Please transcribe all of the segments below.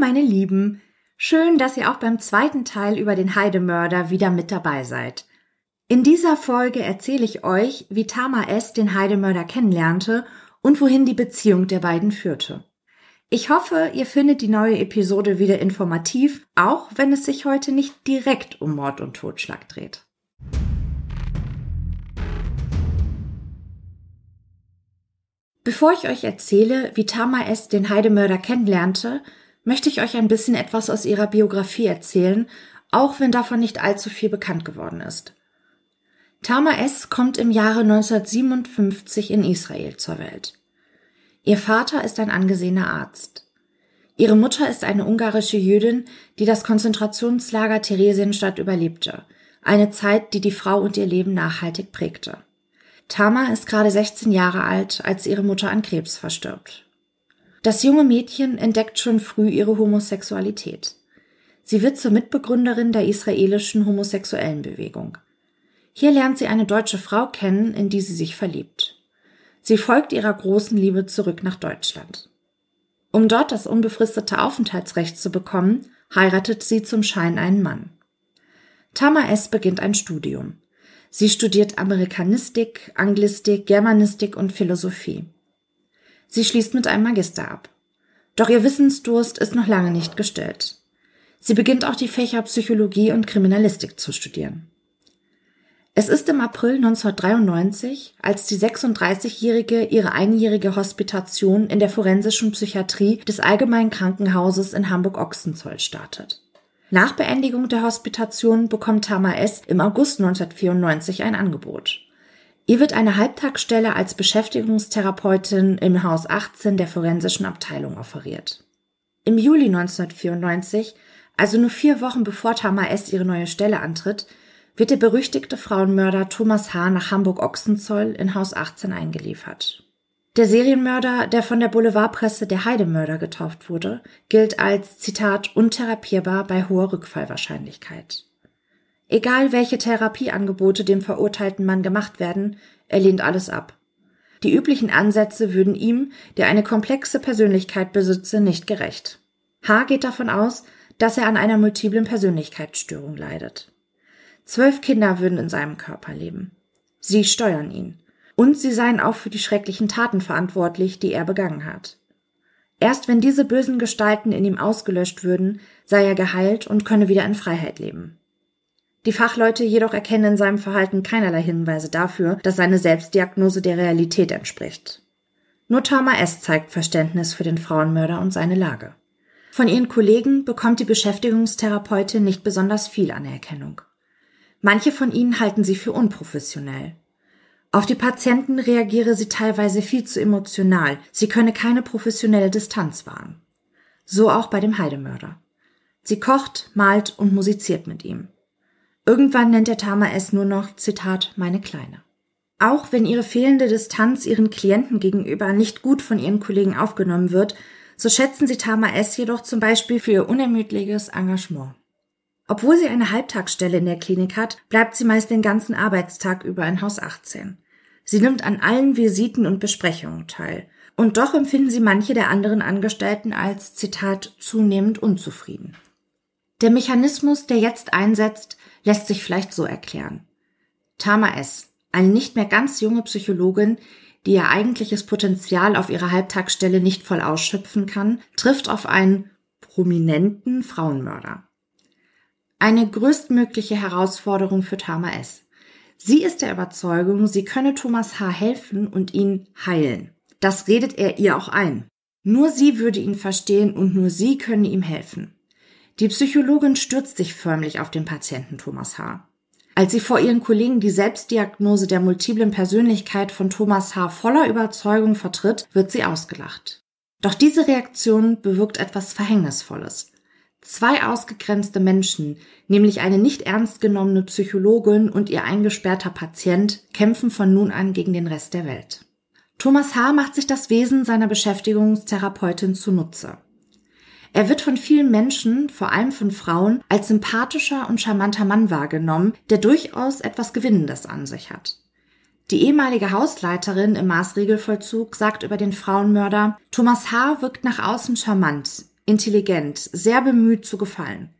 Meine Lieben, schön, dass ihr auch beim zweiten Teil über den Heidemörder wieder mit dabei seid. In dieser Folge erzähle ich euch, wie Tama S. den Heidemörder kennenlernte und wohin die Beziehung der beiden führte. Ich hoffe, ihr findet die neue Episode wieder informativ, auch wenn es sich heute nicht direkt um Mord und Totschlag dreht. Bevor ich euch erzähle, wie Tama S. den Heidemörder kennenlernte, möchte ich euch ein bisschen etwas aus ihrer Biografie erzählen, auch wenn davon nicht allzu viel bekannt geworden ist. Tama S. kommt im Jahre 1957 in Israel zur Welt. Ihr Vater ist ein angesehener Arzt. Ihre Mutter ist eine ungarische Jüdin, die das Konzentrationslager Theresienstadt überlebte, eine Zeit, die die Frau und ihr Leben nachhaltig prägte. Tama ist gerade 16 Jahre alt, als ihre Mutter an Krebs verstirbt. Das junge Mädchen entdeckt schon früh ihre Homosexualität. Sie wird zur Mitbegründerin der israelischen homosexuellen Bewegung. Hier lernt sie eine deutsche Frau kennen, in die sie sich verliebt. Sie folgt ihrer großen Liebe zurück nach Deutschland. Um dort das unbefristete Aufenthaltsrecht zu bekommen, heiratet sie zum Schein einen Mann. Tama S. beginnt ein Studium. Sie studiert Amerikanistik, Anglistik, Germanistik und Philosophie. Sie schließt mit einem Magister ab. Doch ihr Wissensdurst ist noch lange nicht gestillt. Sie beginnt auch die Fächer Psychologie und Kriminalistik zu studieren. Es ist im April 1993, als die 36-Jährige ihre einjährige Hospitation in der forensischen Psychiatrie des Allgemeinen Krankenhauses in Hamburg-Ochsenzoll startet. Nach Beendigung der Hospitation bekommt Tama S. im August 1994 ein Angebot. Ihr wird eine Halbtagsstelle als Beschäftigungstherapeutin im Haus 18 der forensischen Abteilung offeriert. Im Juli 1994, also nur vier Wochen bevor Tama S. ihre neue Stelle antritt, wird der berüchtigte Frauenmörder Thomas H. nach Hamburg-Ochsenzoll in Haus 18 eingeliefert. Der Serienmörder, der von der Boulevardpresse der Heidemörder getauft wurde, gilt als Zitat untherapierbar bei hoher Rückfallwahrscheinlichkeit. Egal welche Therapieangebote dem verurteilten Mann gemacht werden, er lehnt alles ab. Die üblichen Ansätze würden ihm, der eine komplexe Persönlichkeit besitze, nicht gerecht. H. geht davon aus, dass er an einer multiplen Persönlichkeitsstörung leidet. Zwölf Kinder würden in seinem Körper leben. Sie steuern ihn. Und sie seien auch für die schrecklichen Taten verantwortlich, die er begangen hat. Erst wenn diese bösen Gestalten in ihm ausgelöscht würden, sei er geheilt und könne wieder in Freiheit leben. Die Fachleute jedoch erkennen in seinem Verhalten keinerlei Hinweise dafür, dass seine Selbstdiagnose der Realität entspricht. Nur Tama S. zeigt Verständnis für den Frauenmörder und seine Lage. Von ihren Kollegen bekommt die Beschäftigungstherapeutin nicht besonders viel Anerkennung. Manche von ihnen halten sie für unprofessionell. Auf die Patienten reagiere sie teilweise viel zu emotional, sie könne keine professionelle Distanz wahren. So auch bei dem Heidemörder. Sie kocht, malt und musiziert mit ihm. Irgendwann nennt der Tama es nur noch, Zitat, meine Kleine. Auch wenn ihre fehlende Distanz ihren Klienten gegenüber nicht gut von ihren Kollegen aufgenommen wird, so schätzen sie Tama S. jedoch zum Beispiel für ihr unermüdliches Engagement. Obwohl sie eine Halbtagsstelle in der Klinik hat, bleibt sie meist den ganzen Arbeitstag über in Haus 18. Sie nimmt an allen Visiten und Besprechungen teil. Und doch empfinden sie manche der anderen Angestellten als, Zitat, zunehmend unzufrieden. Der Mechanismus, der jetzt einsetzt, lässt sich vielleicht so erklären. Tama S., eine nicht mehr ganz junge Psychologin, die ihr eigentliches Potenzial auf ihrer Halbtagsstelle nicht voll ausschöpfen kann, trifft auf einen prominenten Frauenmörder. Eine größtmögliche Herausforderung für Tama S. Sie ist der Überzeugung, sie könne Thomas H. helfen und ihn heilen. Das redet er ihr auch ein. Nur sie würde ihn verstehen und nur sie könne ihm helfen. Die Psychologin stürzt sich förmlich auf den Patienten Thomas H. Als sie vor ihren Kollegen die Selbstdiagnose der multiplen Persönlichkeit von Thomas H. voller Überzeugung vertritt, wird sie ausgelacht. Doch diese Reaktion bewirkt etwas Verhängnisvolles. Zwei ausgegrenzte Menschen, nämlich eine nicht ernst genommene Psychologin und ihr eingesperrter Patient, kämpfen von nun an gegen den Rest der Welt. Thomas H. macht sich das Wesen seiner Beschäftigungstherapeutin zunutze. Er wird von vielen Menschen, vor allem von Frauen, als sympathischer und charmanter Mann wahrgenommen, der durchaus etwas Gewinnendes an sich hat. Die ehemalige Hausleiterin im Maßregelvollzug sagt über den Frauenmörder, Thomas H. wirkt nach außen charmant. intelligent, sehr bemüht zu gefallen.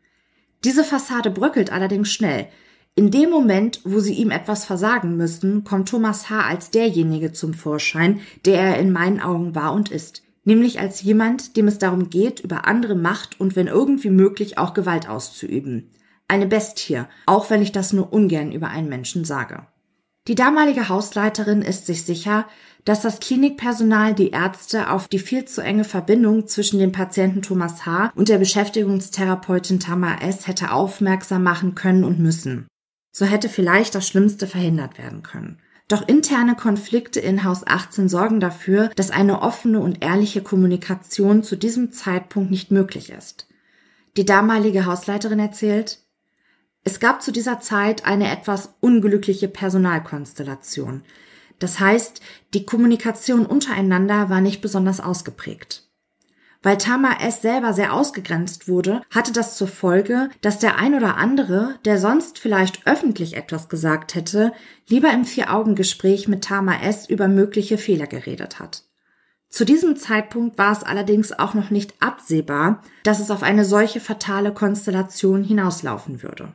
Diese Fassade bröckelt allerdings schnell. In dem Moment, wo sie ihm etwas versagen müssen, kommt Thomas H. als derjenige zum Vorschein, der er in meinen Augen war und ist. Nämlich als jemand, dem es darum geht, über andere Macht und wenn irgendwie möglich auch Gewalt auszuüben. Eine Bestie, auch wenn ich das nur ungern über einen Menschen sage. Die damalige Hausleiterin ist sich sicher, dass das Klinikpersonal die Ärzte auf die viel zu enge Verbindung zwischen dem Patienten Thomas H. und der Beschäftigungstherapeutin Tamar S. hätte aufmerksam machen können und müssen. So hätte vielleicht das Schlimmste verhindert werden können. Doch interne Konflikte in Haus 18 sorgen dafür, dass eine offene und ehrliche Kommunikation zu diesem Zeitpunkt nicht möglich ist. Die damalige Hausleiterin erzählt, es gab zu dieser Zeit eine etwas unglückliche Personalkonstellation. Das heißt, die Kommunikation untereinander war nicht besonders ausgeprägt. Weil Tama S. selber sehr ausgegrenzt wurde, hatte das zur Folge, dass der ein oder andere, der sonst vielleicht öffentlich etwas gesagt hätte, lieber im Vier-Augen-Gespräch mit Tama S. über mögliche Fehler geredet hat. Zu diesem Zeitpunkt war es allerdings auch noch nicht absehbar, dass es auf eine solche fatale Konstellation hinauslaufen würde.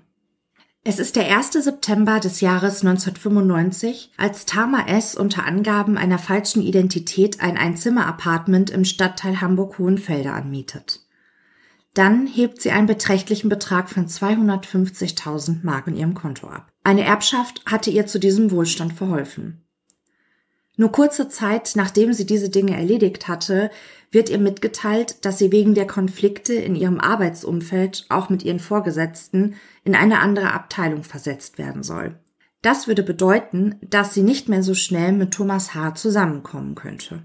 Es ist der 1. September des Jahres 1995, als Tama S. unter Angaben einer falschen Identität ein Einzimmer-Apartment im Stadtteil Hamburg-Hohenfelde anmietet. Dann hebt sie einen beträchtlichen Betrag von 250.000 Mark in ihrem Konto ab. Eine Erbschaft hatte ihr zu diesem Wohlstand verholfen. Nur kurze Zeit nachdem sie diese Dinge erledigt hatte, wird ihr mitgeteilt, dass sie wegen der Konflikte in ihrem Arbeitsumfeld, auch mit ihren Vorgesetzten, in eine andere Abteilung versetzt werden soll. Das würde bedeuten, dass sie nicht mehr so schnell mit Thomas H. zusammenkommen könnte.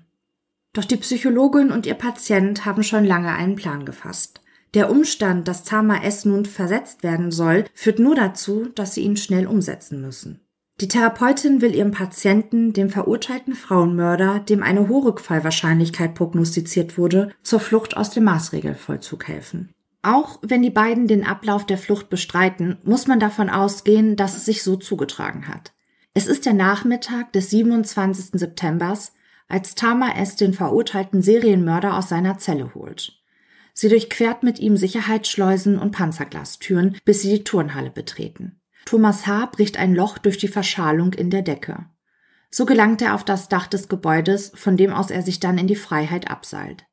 Doch die Psychologin und ihr Patient haben schon lange einen Plan gefasst. Der Umstand, dass Tama S. nun versetzt werden soll, führt nur dazu, dass sie ihn schnell umsetzen müssen. Die Therapeutin will ihrem Patienten, dem verurteilten Frauenmörder, dem eine hohe Rückfallwahrscheinlichkeit prognostiziert wurde, zur Flucht aus dem Maßregelvollzug helfen. Auch wenn die beiden den Ablauf der Flucht bestreiten, muss man davon ausgehen, dass es sich so zugetragen hat. Es ist der Nachmittag des 27. Septembers, als Tama S. den verurteilten Serienmörder aus seiner Zelle holt. Sie durchquert mit ihm Sicherheitsschleusen und Panzerglastüren, bis sie die Turnhalle betreten. Thomas H. bricht ein Loch durch die Verschalung in der Decke. So gelangt er auf das Dach des Gebäudes, von dem aus er sich dann in die Freiheit abseilt.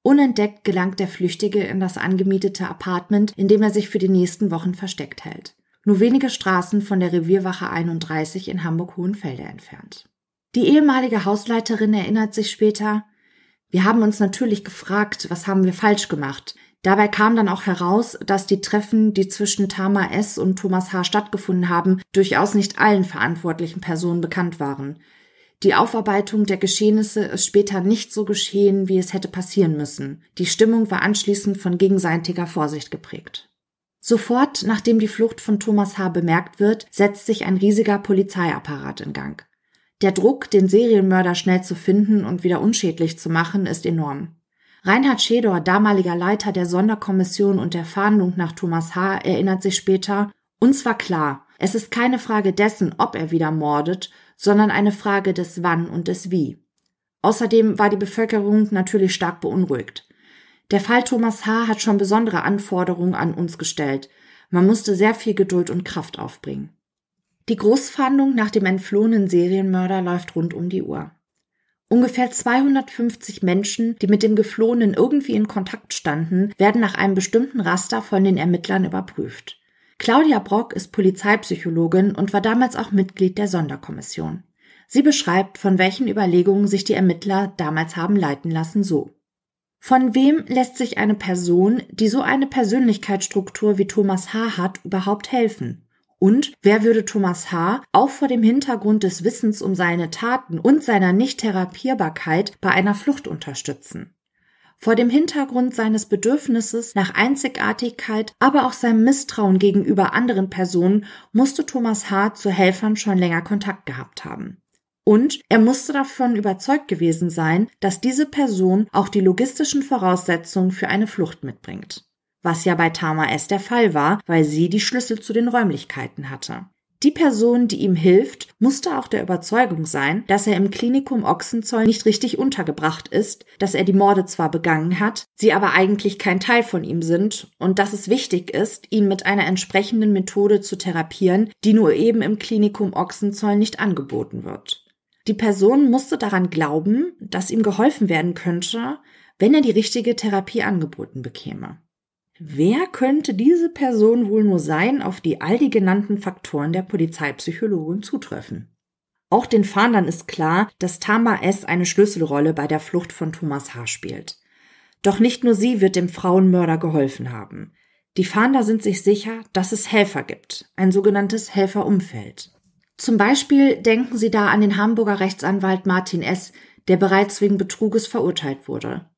Unentdeckt gelangt der Flüchtige in das angemietete Apartment, in dem er sich für die nächsten Wochen versteckt hält. Nur wenige Straßen von der Revierwache 31 in Hamburg-Hohenfelde entfernt. Die ehemalige Hausleiterin erinnert sich später, wir haben uns natürlich gefragt, was haben wir falsch gemacht? Dabei kam dann auch heraus, dass die Treffen, die zwischen Tama S. und Thomas H. stattgefunden haben, durchaus nicht allen verantwortlichen Personen bekannt waren. Die Aufarbeitung der Geschehnisse ist später nicht so geschehen, wie es hätte passieren müssen. Die Stimmung war anschließend von gegenseitiger Vorsicht geprägt. Sofort, nachdem die Flucht von Thomas H. bemerkt wird, setzt sich ein riesiger Polizeiapparat in Gang. Der Druck, den Serienmörder schnell zu finden und wieder unschädlich zu machen, ist enorm. Reinhard Schedor, damaliger Leiter der Sonderkommission und der Fahndung nach Thomas H., erinnert sich später, uns war klar, es ist keine Frage dessen, ob er wieder mordet, sondern eine Frage des Wann und des Wie. Außerdem war die Bevölkerung natürlich stark beunruhigt. Der Fall Thomas H. hat schon besondere Anforderungen an uns gestellt. Man musste sehr viel Geduld und Kraft aufbringen. Die Großfahndung nach dem entflohenen Serienmörder läuft rund um die Uhr. Ungefähr 250 Menschen, die mit dem Geflohenen irgendwie in Kontakt standen, werden nach einem bestimmten Raster von den Ermittlern überprüft. Claudia Brock ist Polizeipsychologin und war damals auch Mitglied der Sonderkommission. Sie beschreibt, von welchen Überlegungen sich die Ermittler damals haben leiten lassen, so. Von wem lässt sich eine Person, die so eine Persönlichkeitsstruktur wie Thomas H. hat, überhaupt helfen? Und wer würde Thomas H. auch vor dem Hintergrund des Wissens um seine Taten und seiner Nicht-Therapierbarkeit bei einer Flucht unterstützen? Vor dem Hintergrund seines Bedürfnisses nach Einzigartigkeit, aber auch seinem Misstrauen gegenüber anderen Personen musste Thomas H. zu Helfern schon länger Kontakt gehabt haben. Und er musste davon überzeugt gewesen sein, dass diese Person auch die logistischen Voraussetzungen für eine Flucht mitbringt was ja bei Tama S der Fall war, weil sie die Schlüssel zu den Räumlichkeiten hatte. Die Person, die ihm hilft, musste auch der Überzeugung sein, dass er im Klinikum Ochsenzoll nicht richtig untergebracht ist, dass er die Morde zwar begangen hat, sie aber eigentlich kein Teil von ihm sind und dass es wichtig ist, ihn mit einer entsprechenden Methode zu therapieren, die nur eben im Klinikum Ochsenzoll nicht angeboten wird. Die Person musste daran glauben, dass ihm geholfen werden könnte, wenn er die richtige Therapie angeboten bekäme. Wer könnte diese Person wohl nur sein, auf die all die genannten Faktoren der Polizeipsychologin zutreffen? Auch den Fahndern ist klar, dass Tama S. eine Schlüsselrolle bei der Flucht von Thomas H. spielt. Doch nicht nur sie wird dem Frauenmörder geholfen haben. Die Fahnder sind sich sicher, dass es Helfer gibt, ein sogenanntes Helferumfeld. Zum Beispiel denken sie da an den Hamburger Rechtsanwalt Martin S., der bereits wegen Betruges verurteilt wurde.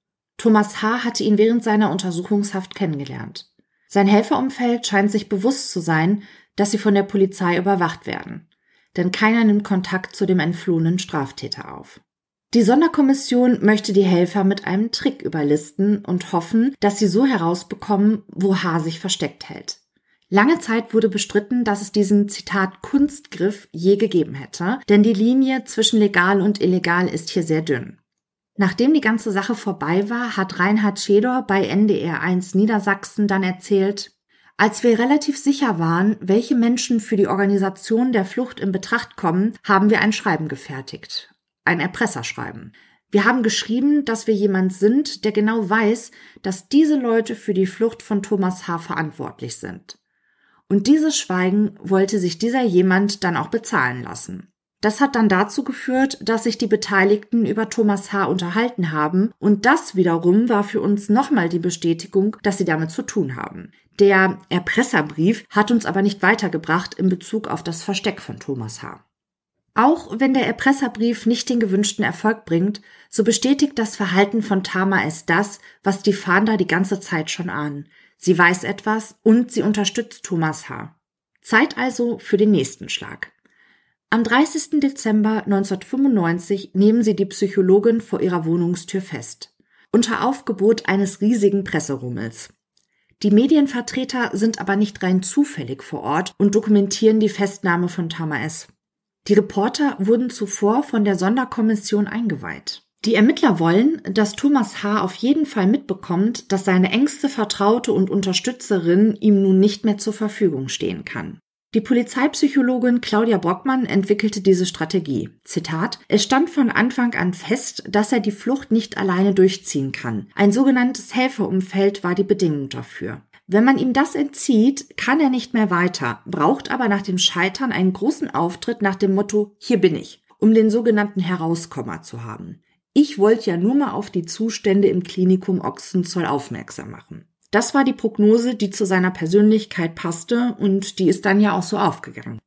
Thomas H. hatte ihn während seiner Untersuchungshaft kennengelernt. Sein Helferumfeld scheint sich bewusst zu sein, dass sie von der Polizei überwacht werden. Denn keiner nimmt Kontakt zu dem entflohenen Straftäter auf. Die Sonderkommission möchte die Helfer mit einem Trick überlisten und hoffen, dass sie so herausbekommen, wo H. sich versteckt hält. Lange Zeit wurde bestritten, dass es diesen Zitat Kunstgriff je gegeben hätte, denn die Linie zwischen legal und illegal ist hier sehr dünn. Nachdem die ganze Sache vorbei war, hat Reinhard Schedor bei NDR 1 Niedersachsen dann erzählt, als wir relativ sicher waren, welche Menschen für die Organisation der Flucht in Betracht kommen, haben wir ein Schreiben gefertigt. Ein Erpresserschreiben. Wir haben geschrieben, dass wir jemand sind, der genau weiß, dass diese Leute für die Flucht von Thomas H. verantwortlich sind. Und dieses Schweigen wollte sich dieser jemand dann auch bezahlen lassen. Das hat dann dazu geführt, dass sich die Beteiligten über Thomas H. unterhalten haben und das wiederum war für uns nochmal die Bestätigung, dass sie damit zu tun haben. Der Erpresserbrief hat uns aber nicht weitergebracht in Bezug auf das Versteck von Thomas H. Auch wenn der Erpresserbrief nicht den gewünschten Erfolg bringt, so bestätigt das Verhalten von Tama es das, was die Fahnder die ganze Zeit schon ahnen. Sie weiß etwas und sie unterstützt Thomas H. Zeit also für den nächsten Schlag. Am 30. Dezember 1995 nehmen sie die Psychologin vor ihrer Wohnungstür fest. Unter Aufgebot eines riesigen Presserummels. Die Medienvertreter sind aber nicht rein zufällig vor Ort und dokumentieren die Festnahme von Tama S. Die Reporter wurden zuvor von der Sonderkommission eingeweiht. Die Ermittler wollen, dass Thomas H. auf jeden Fall mitbekommt, dass seine engste Vertraute und Unterstützerin ihm nun nicht mehr zur Verfügung stehen kann. Die Polizeipsychologin Claudia Brockmann entwickelte diese Strategie. Zitat, es stand von Anfang an fest, dass er die Flucht nicht alleine durchziehen kann. Ein sogenanntes Helferumfeld war die Bedingung dafür. Wenn man ihm das entzieht, kann er nicht mehr weiter, braucht aber nach dem Scheitern einen großen Auftritt nach dem Motto, hier bin ich, um den sogenannten Herauskommer zu haben. Ich wollte ja nur mal auf die Zustände im Klinikum Ochsenzoll aufmerksam machen. Das war die Prognose, die zu seiner Persönlichkeit passte und die ist dann ja auch so aufgegangen.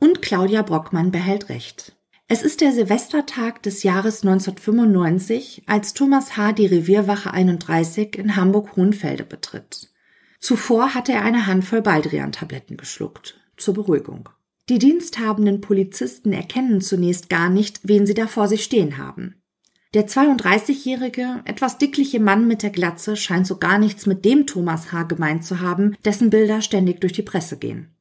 Und Claudia Brockmann behält recht. Es ist der Silvestertag des Jahres 1995, als Thomas H. die Revierwache 31 in Hamburg-Hohenfelde betritt. Zuvor hatte er eine Handvoll Baldrian-Tabletten geschluckt, zur Beruhigung. Die diensthabenden Polizisten erkennen zunächst gar nicht, wen sie da vor sich stehen haben. Der 32-jährige, etwas dickliche Mann mit der Glatze scheint so gar nichts mit dem Thomas H. gemeint zu haben, dessen Bilder ständig durch die Presse gehen.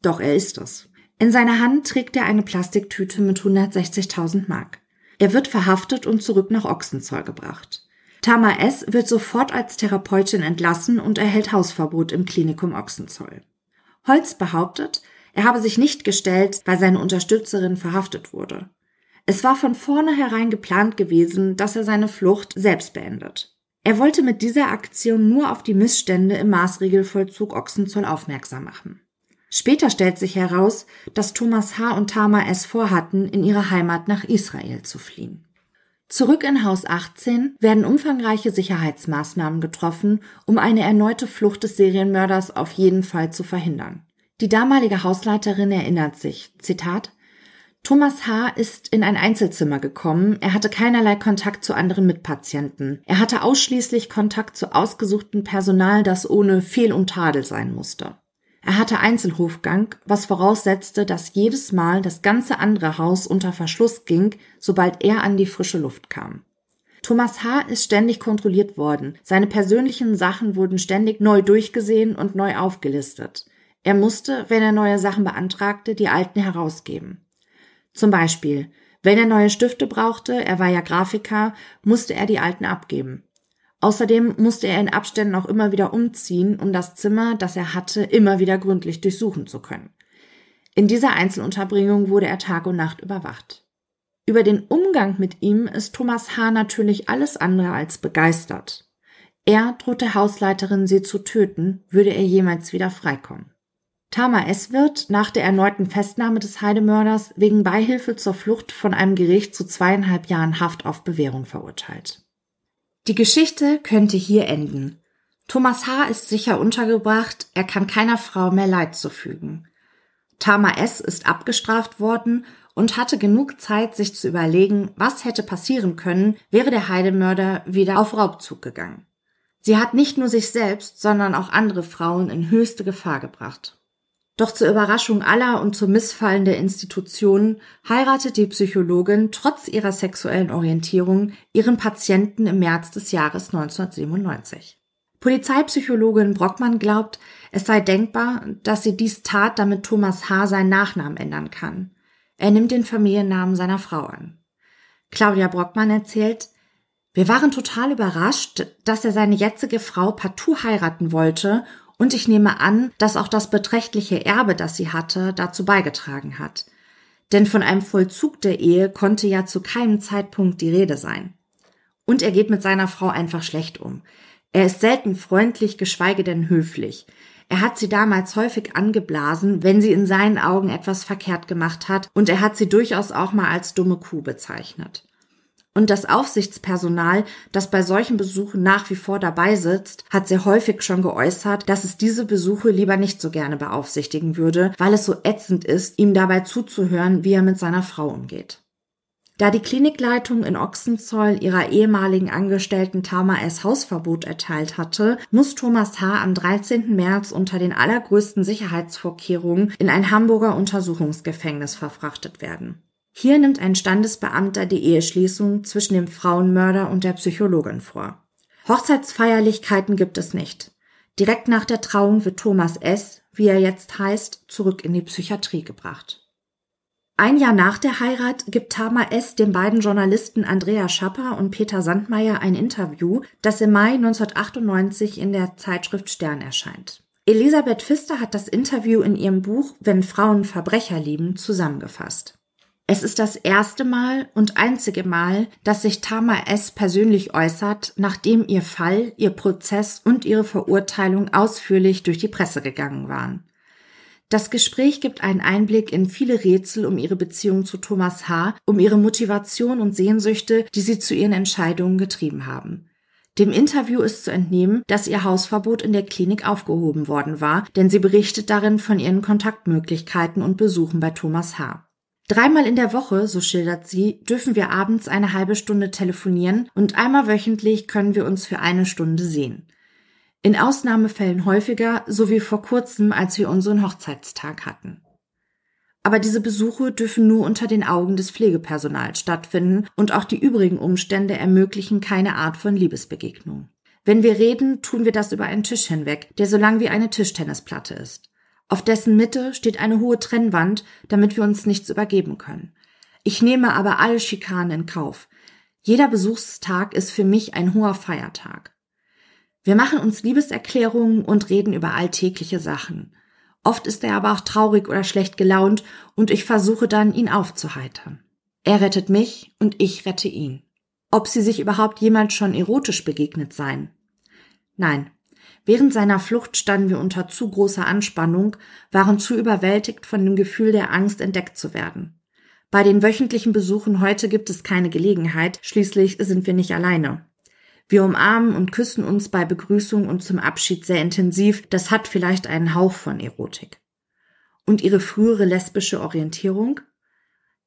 Doch er ist es. In seiner Hand trägt er eine Plastiktüte mit 160.000 Mark. Er wird verhaftet und zurück nach Ochsenzoll gebracht. Tama S. wird sofort als Therapeutin entlassen und erhält Hausverbot im Klinikum Ochsenzoll. Holz behauptet, er habe sich nicht gestellt, weil seine Unterstützerin verhaftet wurde. Es war von vornherein geplant gewesen, dass er seine Flucht selbst beendet. Er wollte mit dieser Aktion nur auf die Missstände im Maßregelvollzug Ochsenzoll aufmerksam machen. Später stellt sich heraus, dass Thomas H. und Tama es vorhatten, in ihre Heimat nach Israel zu fliehen. Zurück in Haus 18 werden umfangreiche Sicherheitsmaßnahmen getroffen, um eine erneute Flucht des Serienmörders auf jeden Fall zu verhindern. Die damalige Hausleiterin erinnert sich, Zitat, Thomas H. ist in ein Einzelzimmer gekommen. Er hatte keinerlei Kontakt zu anderen Mitpatienten. Er hatte ausschließlich Kontakt zu ausgesuchtem Personal, das ohne Fehl und Tadel sein musste. Er hatte Einzelhofgang, was voraussetzte, dass jedes Mal das ganze andere Haus unter Verschluss ging, sobald er an die frische Luft kam. Thomas H. ist ständig kontrolliert worden. Seine persönlichen Sachen wurden ständig neu durchgesehen und neu aufgelistet. Er musste, wenn er neue Sachen beantragte, die alten herausgeben. Zum Beispiel, wenn er neue Stifte brauchte, er war ja Grafiker, musste er die alten abgeben. Außerdem musste er in Abständen auch immer wieder umziehen, um das Zimmer, das er hatte, immer wieder gründlich durchsuchen zu können. In dieser Einzelunterbringung wurde er Tag und Nacht überwacht. Über den Umgang mit ihm ist Thomas H. natürlich alles andere als begeistert. Er droht der Hausleiterin, sie zu töten, würde er jemals wieder freikommen. Tama S. wird nach der erneuten Festnahme des Heidemörders wegen Beihilfe zur Flucht von einem Gericht zu zweieinhalb Jahren Haft auf Bewährung verurteilt. Die Geschichte könnte hier enden. Thomas H. ist sicher untergebracht, er kann keiner Frau mehr Leid zufügen. Tama S. ist abgestraft worden und hatte genug Zeit, sich zu überlegen, was hätte passieren können, wäre der Heidemörder wieder auf Raubzug gegangen. Sie hat nicht nur sich selbst, sondern auch andere Frauen in höchste Gefahr gebracht. Doch zur Überraschung aller und zum Missfallen der Institutionen heiratet die Psychologin trotz ihrer sexuellen Orientierung ihren Patienten im März des Jahres 1997. Polizeipsychologin Brockmann glaubt, es sei denkbar, dass sie dies tat, damit Thomas H. seinen Nachnamen ändern kann. Er nimmt den Familiennamen seiner Frau an. Claudia Brockmann erzählt, wir waren total überrascht, dass er seine jetzige Frau partout heiraten wollte und ich nehme an, dass auch das beträchtliche Erbe, das sie hatte, dazu beigetragen hat. Denn von einem Vollzug der Ehe konnte ja zu keinem Zeitpunkt die Rede sein. Und er geht mit seiner Frau einfach schlecht um. Er ist selten freundlich, geschweige denn höflich. Er hat sie damals häufig angeblasen, wenn sie in seinen Augen etwas verkehrt gemacht hat, und er hat sie durchaus auch mal als dumme Kuh bezeichnet. Und das Aufsichtspersonal, das bei solchen Besuchen nach wie vor dabei sitzt, hat sehr häufig schon geäußert, dass es diese Besuche lieber nicht so gerne beaufsichtigen würde, weil es so ätzend ist, ihm dabei zuzuhören, wie er mit seiner Frau umgeht. Da die Klinikleitung in Ochsenzoll ihrer ehemaligen Angestellten Tama S. Hausverbot erteilt hatte, muss Thomas H. am 13. März unter den allergrößten Sicherheitsvorkehrungen in ein Hamburger Untersuchungsgefängnis verfrachtet werden. Hier nimmt ein Standesbeamter die Eheschließung zwischen dem Frauenmörder und der Psychologin vor. Hochzeitsfeierlichkeiten gibt es nicht. Direkt nach der Trauung wird Thomas S., wie er jetzt heißt, zurück in die Psychiatrie gebracht. Ein Jahr nach der Heirat gibt Tama S. den beiden Journalisten Andrea Schapper und Peter Sandmeier ein Interview, das im Mai 1998 in der Zeitschrift Stern erscheint. Elisabeth Pfister hat das Interview in ihrem Buch Wenn Frauen Verbrecher lieben zusammengefasst. Es ist das erste Mal und einzige Mal, dass sich Tama S. persönlich äußert, nachdem ihr Fall, ihr Prozess und ihre Verurteilung ausführlich durch die Presse gegangen waren. Das Gespräch gibt einen Einblick in viele Rätsel um ihre Beziehung zu Thomas H., um ihre Motivation und Sehnsüchte, die sie zu ihren Entscheidungen getrieben haben. Dem Interview ist zu entnehmen, dass ihr Hausverbot in der Klinik aufgehoben worden war, denn sie berichtet darin von ihren Kontaktmöglichkeiten und Besuchen bei Thomas H. Dreimal in der Woche, so schildert sie, dürfen wir abends eine halbe Stunde telefonieren und einmal wöchentlich können wir uns für eine Stunde sehen. In Ausnahmefällen häufiger, so wie vor kurzem, als wir unseren Hochzeitstag hatten. Aber diese Besuche dürfen nur unter den Augen des Pflegepersonals stattfinden und auch die übrigen Umstände ermöglichen keine Art von Liebesbegegnung. Wenn wir reden, tun wir das über einen Tisch hinweg, der so lang wie eine Tischtennisplatte ist. Auf dessen Mitte steht eine hohe Trennwand, damit wir uns nichts übergeben können. Ich nehme aber alle Schikanen in Kauf. Jeder Besuchstag ist für mich ein hoher Feiertag. Wir machen uns Liebeserklärungen und reden über alltägliche Sachen. Oft ist er aber auch traurig oder schlecht gelaunt und ich versuche dann, ihn aufzuheitern. Er rettet mich und ich rette ihn. Ob sie sich überhaupt jemals schon erotisch begegnet seien? Nein, Während seiner Flucht standen wir unter zu großer Anspannung, waren zu überwältigt von dem Gefühl der Angst, entdeckt zu werden. Bei den wöchentlichen Besuchen heute gibt es keine Gelegenheit, schließlich sind wir nicht alleine. Wir umarmen und küssen uns bei Begrüßung und zum Abschied sehr intensiv, das hat vielleicht einen Hauch von Erotik. Und ihre frühere lesbische Orientierung?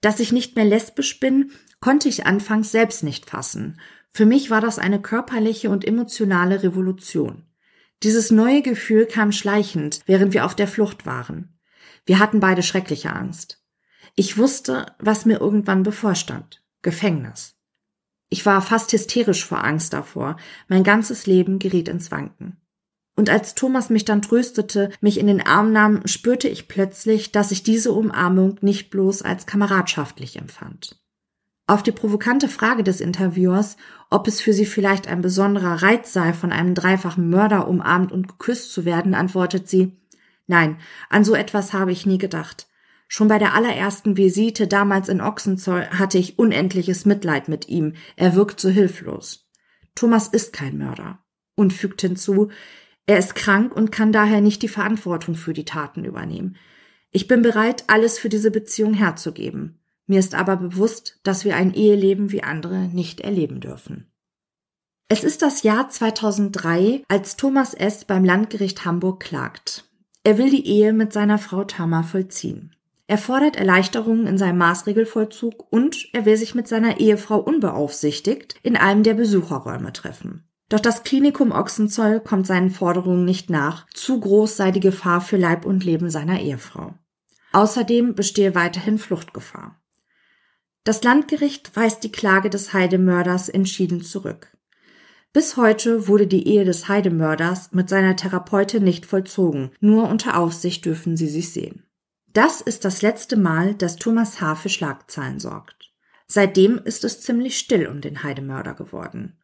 Dass ich nicht mehr lesbisch bin, konnte ich anfangs selbst nicht fassen. Für mich war das eine körperliche und emotionale Revolution. Dieses neue Gefühl kam schleichend, während wir auf der Flucht waren. Wir hatten beide schreckliche Angst. Ich wusste, was mir irgendwann bevorstand. Gefängnis. Ich war fast hysterisch vor Angst davor. Mein ganzes Leben geriet ins Wanken. Und als Thomas mich dann tröstete, mich in den Arm nahm, spürte ich plötzlich, dass ich diese Umarmung nicht bloß als kameradschaftlich empfand. Auf die provokante Frage des Interviewers, ob es für sie vielleicht ein besonderer Reiz sei, von einem dreifachen Mörder umarmt und geküsst zu werden, antwortet sie, nein, an so etwas habe ich nie gedacht. Schon bei der allerersten Visite damals in Ochsenzoll hatte ich unendliches Mitleid mit ihm. Er wirkt so hilflos. Thomas ist kein Mörder. Und fügt hinzu, er ist krank und kann daher nicht die Verantwortung für die Taten übernehmen. Ich bin bereit, alles für diese Beziehung herzugeben. Mir ist aber bewusst, dass wir ein Eheleben wie andere nicht erleben dürfen. Es ist das Jahr 2003, als Thomas S. beim Landgericht Hamburg klagt. Er will die Ehe mit seiner Frau Tama vollziehen. Er fordert Erleichterungen in seinem Maßregelvollzug und er will sich mit seiner Ehefrau unbeaufsichtigt in einem der Besucherräume treffen. Doch das Klinikum Ochsenzoll kommt seinen Forderungen nicht nach, zu groß sei die Gefahr für Leib und Leben seiner Ehefrau. Außerdem bestehe weiterhin Fluchtgefahr. Das Landgericht weist die Klage des Heidemörders entschieden zurück. Bis heute wurde die Ehe des Heidemörders mit seiner Therapeutin nicht vollzogen, nur unter Aufsicht dürfen sie sich sehen. Das ist das letzte Mal, dass Thomas H. für Schlagzeilen sorgt. Seitdem ist es ziemlich still um den Heidemörder geworden.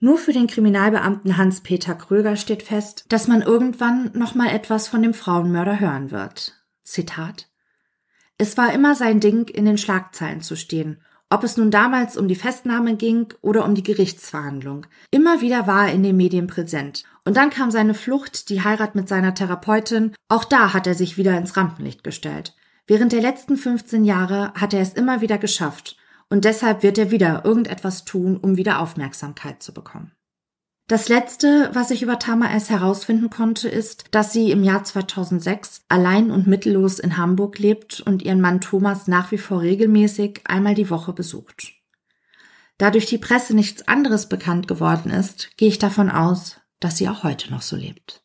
Nur für den Kriminalbeamten Hans-Peter Kröger steht fest, dass man irgendwann noch mal etwas von dem Frauenmörder hören wird. Zitat. Es war immer sein Ding, in den Schlagzeilen zu stehen, ob es nun damals um die Festnahme ging oder um die Gerichtsverhandlung. Immer wieder war er in den Medien präsent. Und dann kam seine Flucht, die Heirat mit seiner Therapeutin. Auch da hat er sich wieder ins Rampenlicht gestellt. Während der letzten 15 Jahre hat er es immer wieder geschafft und deshalb wird er wieder irgendetwas tun, um wieder Aufmerksamkeit zu bekommen. Das letzte, was ich über Tama S. herausfinden konnte, ist, dass sie im Jahr 2006 allein und mittellos in Hamburg lebt und ihren Mann Thomas nach wie vor regelmäßig einmal die Woche besucht. Da durch die Presse nichts anderes bekannt geworden ist, gehe ich davon aus, dass sie auch heute noch so lebt.